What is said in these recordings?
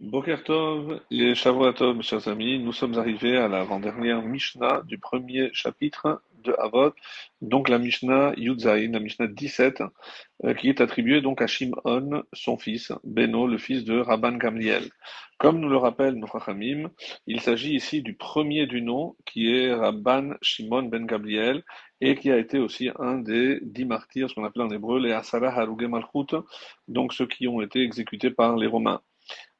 Boker Tov et Shavuot Tov, mes chers amis, nous sommes arrivés à l'avant-dernière Mishnah du premier chapitre de Avot, donc la Mishnah Yudzaïn, la Mishnah 17, euh, qui est attribuée donc à Shimon, son fils, Beno, le fils de Rabban Gamliel. Comme nous le rappelle nos Chachamim, il s'agit ici du premier du nom, qui est Rabban Shimon ben Gamliel, et qui a été aussi un des dix martyrs, ce qu'on appelle en hébreu les Asara Haruge Malchut, donc ceux qui ont été exécutés par les Romains.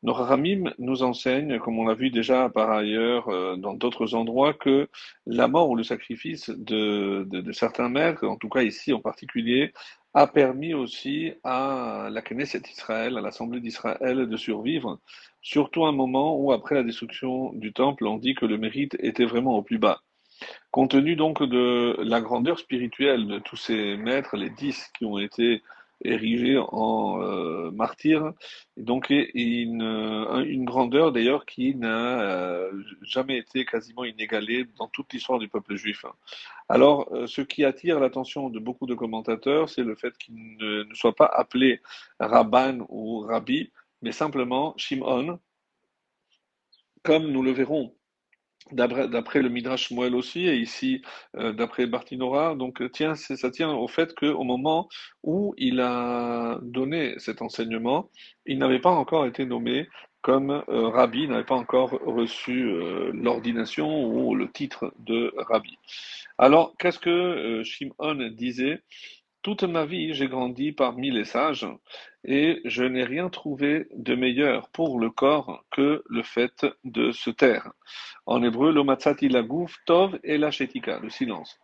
Nos Ramim nous enseignent, comme on l'a vu déjà par ailleurs euh, dans d'autres endroits, que la mort ou le sacrifice de, certains maîtres, en tout cas ici en particulier, a permis aussi à la Knesset Israël, à l'Assemblée d'Israël de survivre, surtout à un moment où, après la destruction du Temple, on dit que le mérite était vraiment au plus bas. Compte tenu donc de la grandeur spirituelle de tous ces maîtres, les dix qui ont été érigé en euh, martyr, donc une, une grandeur d'ailleurs qui n'a euh, jamais été quasiment inégalée dans toute l'histoire du peuple juif. Alors, euh, ce qui attire l'attention de beaucoup de commentateurs, c'est le fait qu'il ne, ne, soit pas appelé Rabban ou Rabbi, mais simplement Shimon, comme nous le verrons d'après le Midrash Moel aussi, et ici euh, d'après Bartinora, donc tiens, ça tient au fait qu'au moment où il a donné cet enseignement, il n'avait pas encore été nommé comme euh, rabbi, n'avait pas encore reçu euh, l'ordination ou le titre de rabbi. Alors, qu'est-ce que Shimon disait toute ma vie, j'ai grandi parmi les sages, et je n'ai rien trouvé de meilleur pour le corps que le fait de se taire. En hébreu, tov et la le silence.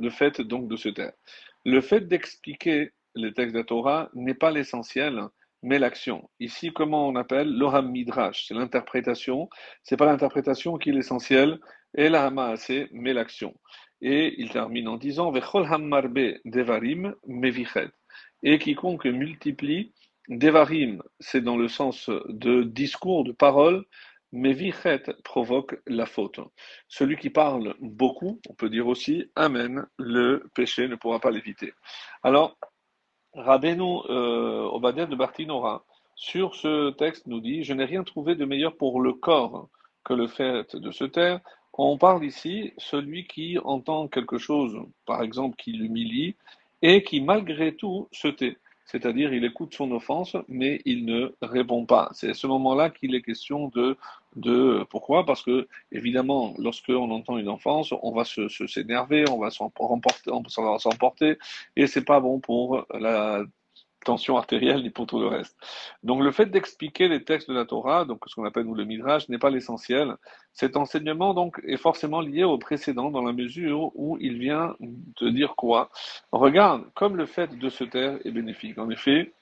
Le fait donc de se taire. Le fait d'expliquer les textes de la Torah n'est pas l'essentiel, mais l'action. Ici, comment on appelle l'oram midrash, c'est l'interprétation. C'est pas l'interprétation qui est l'essentiel, et la hamaase, mais l'action. Et il termine en disant devarim mevichet. Et quiconque multiplie, devarim, c'est dans le sens de discours, de parole, mevichet provoque la faute. Celui qui parle beaucoup, on peut dire aussi Amen, le péché ne pourra pas l'éviter. Alors, Rabbeinu euh, Obadiah de Bartinora, sur ce texte, nous dit Je n'ai rien trouvé de meilleur pour le corps que le fait de se taire, on parle ici celui qui entend quelque chose, par exemple, qui l'humilie, et qui malgré tout se tait. C'est-à-dire, il écoute son offense, mais il ne répond pas. C'est à ce moment-là qu'il est question de, pourquoi? Parce que, évidemment, lorsque on entend une offense, on va se, s'énerver, on va s'emporter, on va s'emporter, et c'est pas bon pour la tension artérielle ni pour tout le reste. Donc le fait d'expliquer les textes de la Torah, donc ce qu'on appelle nous le Midrash, n'est pas l'essentiel. Cet enseignement donc est forcément lié au précédent dans la mesure où il vient de dire quoi? Regarde, comme le fait de se taire est bénéfique. En effet,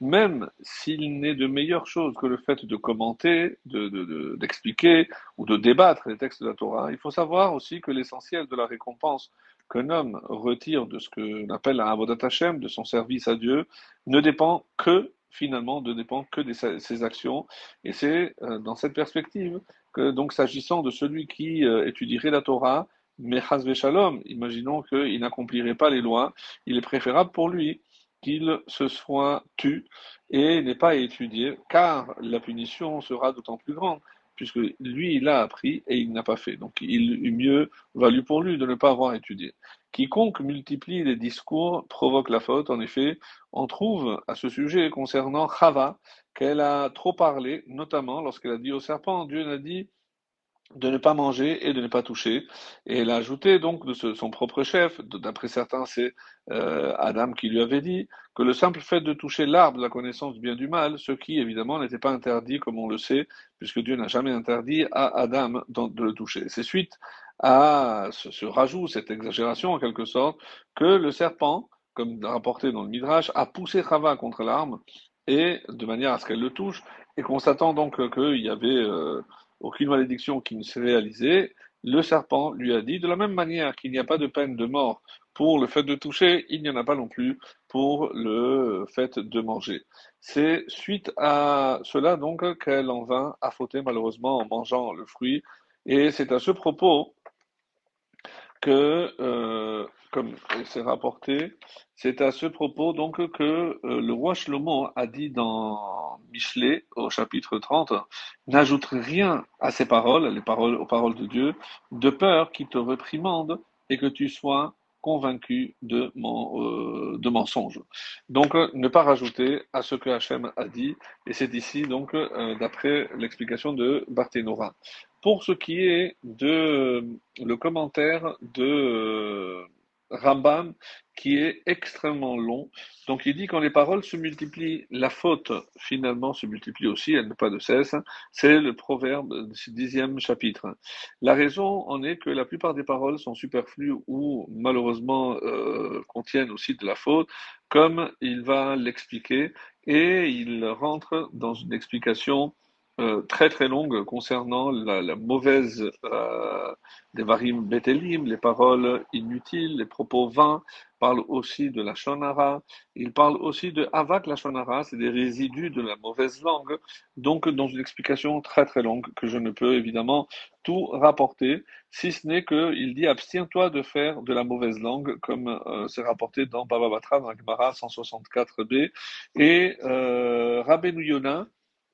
même s'il n'est de meilleure chose que le fait de commenter, d'expliquer de, ou de débattre les textes de la Torah, il faut savoir aussi que l'essentiel de la récompense qu'un homme retire de ce qu'on appelle un avodat Hashem, de son service à Dieu, ne dépend que, finalement, ne dépend que de ses actions. Et c'est euh, dans cette perspective que, donc, s'agissant de celui qui euh, étudierait la Torah, mais Shalom, imaginons qu'il n'accomplirait pas les lois, il est préférable pour lui qu'il se soit tu et n'ait pas étudié, car la punition sera d'autant plus grande puisque lui, il a appris et il n'a pas fait. Donc, il eût mieux valu pour lui de ne pas avoir étudié. Quiconque multiplie les discours provoque la faute. En effet, on trouve à ce sujet concernant Chava qu'elle a trop parlé, notamment lorsqu'elle a dit au serpent, Dieu n'a dit de ne pas manger et de ne pas toucher. Et elle a ajouté donc de son propre chef, d'après certains c'est euh, Adam qui lui avait dit, que le simple fait de toucher l'arbre de la connaissance du bien du mal, ce qui évidemment n'était pas interdit comme on le sait, puisque Dieu n'a jamais interdit à Adam de le toucher. C'est suite à ce, rajout, cette exagération en quelque sorte, que le serpent, comme rapporté dans le Midrash, a poussé Chava contre l'arbre, et de manière à ce qu'elle le touche, et constatant donc qu'il y avait... Euh, aucune malédiction qui ne s'est réalisée, le serpent lui a dit, de la même manière qu'il n'y a pas de peine de mort pour le fait de toucher, il n'y en a pas non plus pour le fait de manger. C'est suite à cela donc qu'elle en vint à fauter malheureusement en mangeant le fruit. Et c'est à ce propos que, euh, comme c'est rapporté, c'est à ce propos donc que euh, le roi Shlomo a dit dans Michelet au chapitre 30, n'ajoute rien à ces paroles, les paroles aux paroles de Dieu, de peur qu'il te réprimande et que tu sois convaincu de, mon, euh, de mensonge. Donc, ne pas rajouter à ce que Hachem a dit, et c'est ici donc d'après l'explication de Barthénora. Pour ce qui est de le commentaire de euh, Rambam, qui est extrêmement long. Donc il dit quand les paroles se multiplient, la faute finalement se multiplie aussi, elle n'a pas de cesse. C'est le proverbe du dixième chapitre. La raison en est que la plupart des paroles sont superflues ou malheureusement euh, contiennent aussi de la faute, comme il va l'expliquer, et il rentre dans une explication euh, très très longue concernant la, la mauvaise euh, des varim betelim, les paroles inutiles, les propos vains, parle aussi de la shonara, il parle aussi de avak la shonara, c'est des résidus de la mauvaise langue, donc dans une explication très très longue que je ne peux évidemment tout rapporter, si ce n'est qu'il dit abstiens-toi de faire de la mauvaise langue, comme euh, c'est rapporté dans Baba Batra, dans Gemara 164b, et euh, Rabbeinu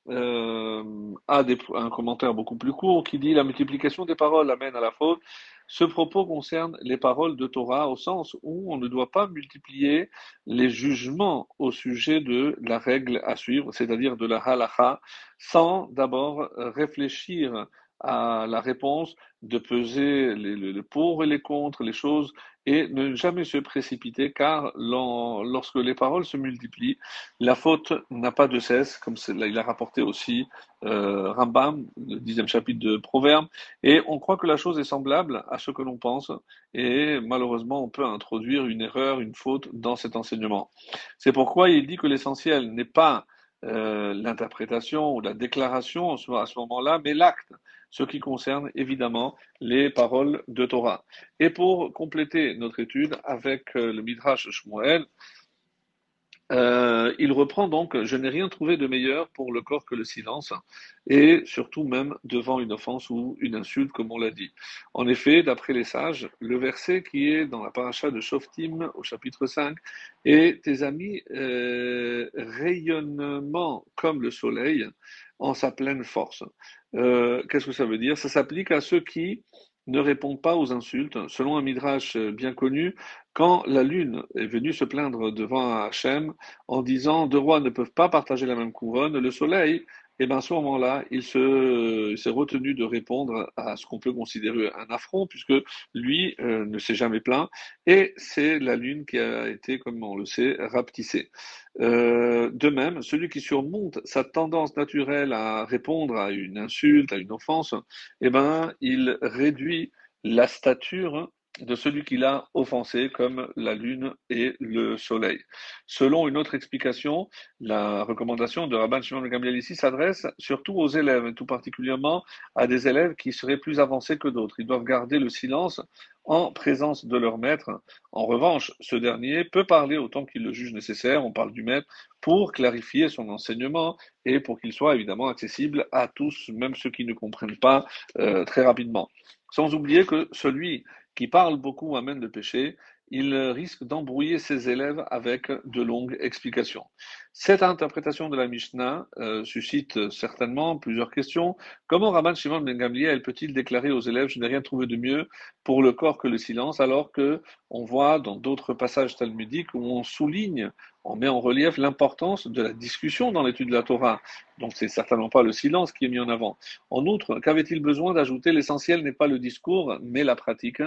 euh, a des, un commentaire beaucoup plus court qui dit la multiplication des paroles amène à la faute. Ce propos concerne les paroles de Torah au sens où on ne doit pas multiplier les jugements au sujet de la règle à suivre, c'est-à-dire de la halacha, sans d'abord réfléchir à la réponse, de peser les, les, pour et les contre, les choses, et ne jamais se précipiter, car lorsque les paroles se multiplient, la faute n'a pas de cesse, comme il a rapporté aussi euh, Rambam, le dixième chapitre de Proverbes, et on croit que la chose est semblable à ce que l'on pense, et malheureusement on peut introduire une erreur, une faute dans cet enseignement. C'est pourquoi il dit que l'essentiel n'est pas euh, l'interprétation ou la déclaration à ce moment-là, mais l'acte, ce qui concerne évidemment les paroles de Torah. Et pour compléter notre étude avec euh, le Midrash Shmuel, euh, il reprend donc Je n'ai rien trouvé de meilleur pour le corps que le silence, et surtout même devant une offense ou une insulte, comme on l'a dit. En effet, d'après les sages, le verset qui est dans la paracha de Shoftim au chapitre 5 est Tes amis euh, rayonnement comme le soleil en sa pleine force. Euh, Qu'est-ce que ça veut dire? Ça s'applique à ceux qui ne répondent pas aux insultes. Selon un midrash bien connu, quand la lune est venue se plaindre devant Hachem en disant deux rois ne peuvent pas partager la même couronne, le soleil et eh bien à ce moment-là, il s'est retenu de répondre à ce qu'on peut considérer un affront, puisque lui euh, ne s'est jamais plaint, et c'est la lune qui a été, comme on le sait, rapetissée. Euh, de même, celui qui surmonte sa tendance naturelle à répondre à une insulte, à une offense, eh ben, il réduit la stature de celui qui l'a offensé comme la lune et le soleil. Selon une autre explication, la recommandation de Rabban Shimon Gamliel ici s'adresse surtout aux élèves, et tout particulièrement à des élèves qui seraient plus avancés que d'autres. Ils doivent garder le silence en présence de leur maître. En revanche, ce dernier peut parler autant qu'il le juge nécessaire, on parle du maître, pour clarifier son enseignement et pour qu'il soit évidemment accessible à tous, même ceux qui ne comprennent pas euh, très rapidement. Sans oublier que celui qui parle beaucoup amène le péché, il risque d'embrouiller ses élèves avec de longues explications. Cette interprétation de la Mishnah euh, suscite certainement plusieurs questions. Comment Rabban Shimon ben Gamliel peut-il déclarer aux élèves je n'ai rien trouvé de mieux pour le corps que le silence, alors que on voit dans d'autres passages talmudiques où on souligne on met en relief l'importance de la discussion dans l'étude de la Torah. Donc c'est certainement pas le silence qui est mis en avant. En outre, qu'avait-il besoin d'ajouter? L'essentiel n'est pas le discours, mais la pratique.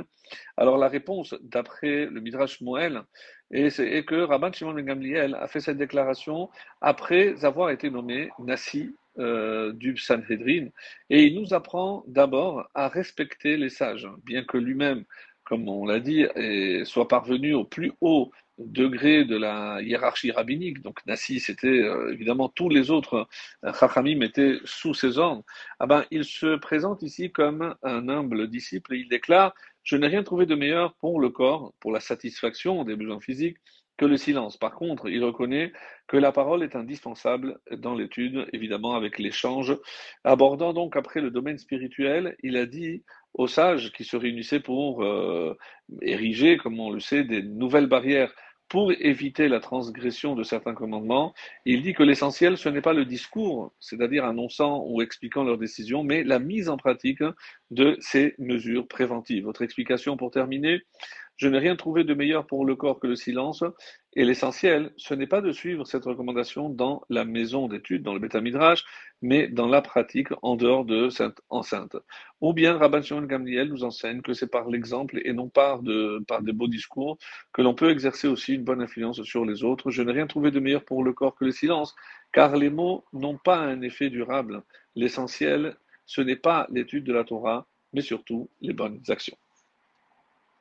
Alors la réponse, d'après le Midrash Moël, est, que Rabban Shimon ben Gamliel a fait cette déclaration après avoir été nommé Nassi euh, du Sanhedrin, et il nous apprend d'abord à respecter les sages, bien que lui-même comme on l'a dit, soit parvenu au plus haut degré de la hiérarchie rabbinique, donc Nassi, c'était euh, évidemment tous les autres euh, Chachamim étaient sous ses ordres, ah ben, il se présente ici comme un humble disciple et il déclare Je n'ai rien trouvé de meilleur pour le corps, pour la satisfaction des besoins physiques, que le silence. Par contre, il reconnaît que la parole est indispensable dans l'étude, évidemment avec l'échange. Abordant donc après le domaine spirituel, il a dit aux sages qui se réunissaient pour euh, ériger, comme on le sait, des nouvelles barrières pour éviter la transgression de certains commandements. Il dit que l'essentiel, ce n'est pas le discours, c'est-à-dire annonçant ou expliquant leurs décisions, mais la mise en pratique de ces mesures préventives. Votre explication pour terminer je n'ai rien trouvé de meilleur pour le corps que le silence, et l'essentiel, ce n'est pas de suivre cette recommandation dans la maison d'études, dans le Beth Midrash, mais dans la pratique en dehors de cette enceinte. Ou bien Rabban Shimon Gamliel nous enseigne que c'est par l'exemple et non par, de, par des beaux discours que l'on peut exercer aussi une bonne influence sur les autres. Je n'ai rien trouvé de meilleur pour le corps que le silence, car les mots n'ont pas un effet durable. L'essentiel, ce n'est pas l'étude de la Torah, mais surtout les bonnes actions.